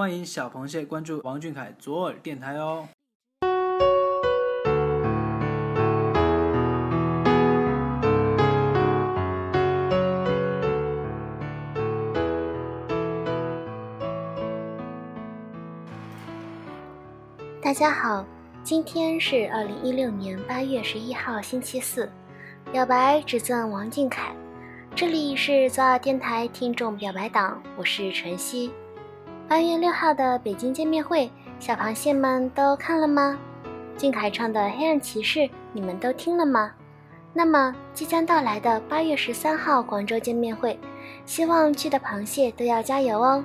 欢迎小螃蟹关注王俊凯左耳电台哦。大家好，今天是二零一六年八月十一号，星期四。表白只赠王俊凯，这里是左耳电台听众表白党，我是晨曦。八月六号的北京见面会，小螃蟹们都看了吗？俊凯唱的《黑暗骑士》，你们都听了吗？那么即将到来的八月十三号广州见面会，希望去的螃蟹都要加油哦。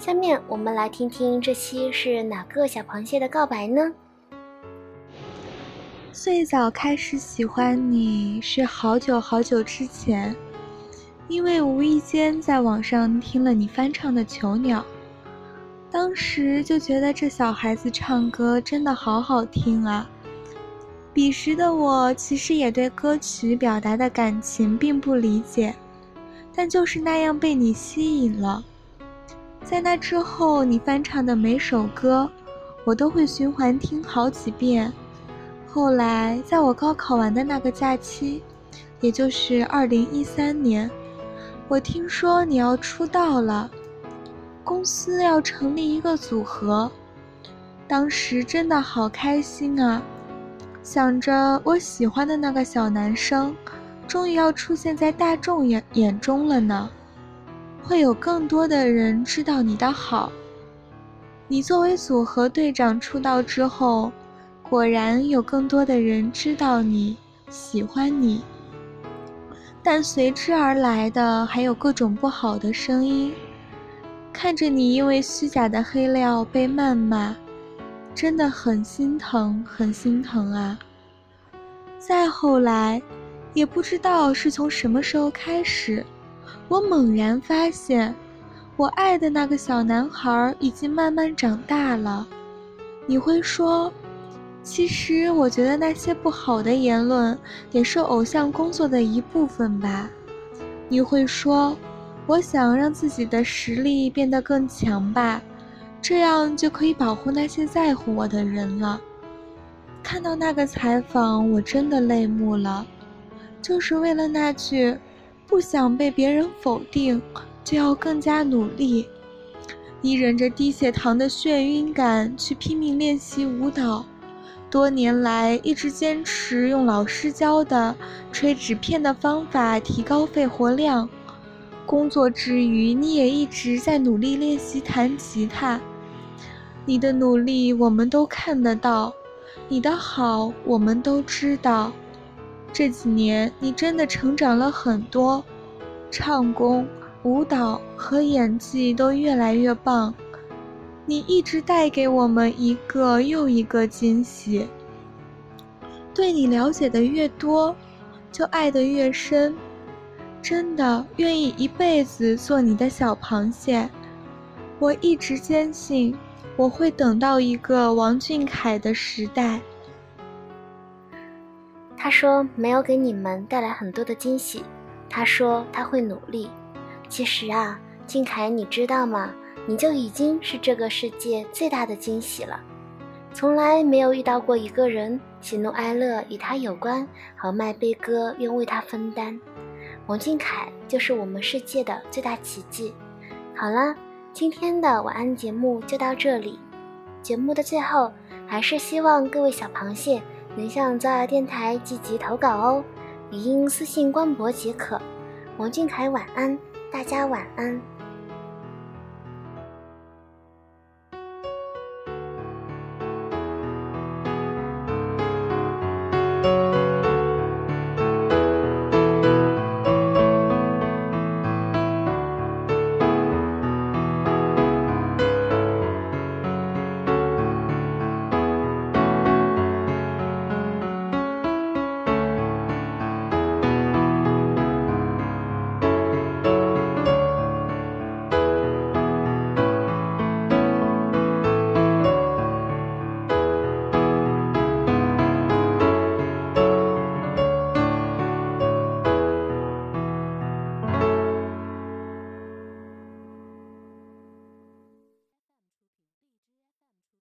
下面我们来听听这期是哪个小螃蟹的告白呢？最早开始喜欢你是好久好久之前，因为无意间在网上听了你翻唱的《囚鸟》，当时就觉得这小孩子唱歌真的好好听啊。彼时的我其实也对歌曲表达的感情并不理解，但就是那样被你吸引了。在那之后，你翻唱的每首歌，我都会循环听好几遍。后来，在我高考完的那个假期，也就是二零一三年，我听说你要出道了，公司要成立一个组合，当时真的好开心啊！想着我喜欢的那个小男生，终于要出现在大众眼眼中了呢。会有更多的人知道你的好。你作为组合队长出道之后，果然有更多的人知道你喜欢你。但随之而来的还有各种不好的声音。看着你因为虚假的黑料被谩骂，真的很心疼，很心疼啊。再后来，也不知道是从什么时候开始。我猛然发现，我爱的那个小男孩已经慢慢长大了。你会说，其实我觉得那些不好的言论也是偶像工作的一部分吧。你会说，我想让自己的实力变得更强吧，这样就可以保护那些在乎我的人了。看到那个采访，我真的泪目了，就是为了那句。不想被别人否定，就要更加努力。你忍着低血糖的眩晕感去拼命练习舞蹈，多年来一直坚持用老师教的吹纸片的方法提高肺活量。工作之余，你也一直在努力练习弹吉他。你的努力我们都看得到，你的好我们都知道。这几年，你真的成长了很多，唱功、舞蹈和演技都越来越棒。你一直带给我们一个又一个惊喜。对你了解的越多，就爱得越深。真的愿意一辈子做你的小螃蟹。我一直坚信，我会等到一个王俊凯的时代。他说没有给你们带来很多的惊喜，他说他会努力。其实啊，俊凯，你知道吗？你就已经是这个世界最大的惊喜了。从来没有遇到过一个人喜怒哀乐与他有关，豪迈悲歌愿为他分担。王俊凯就是我们世界的最大奇迹。好了，今天的晚安节目就到这里。节目的最后，还是希望各位小螃蟹。能向早耳电台积极投稿哦，语音私信官博即可。王俊凯晚安，大家晚安。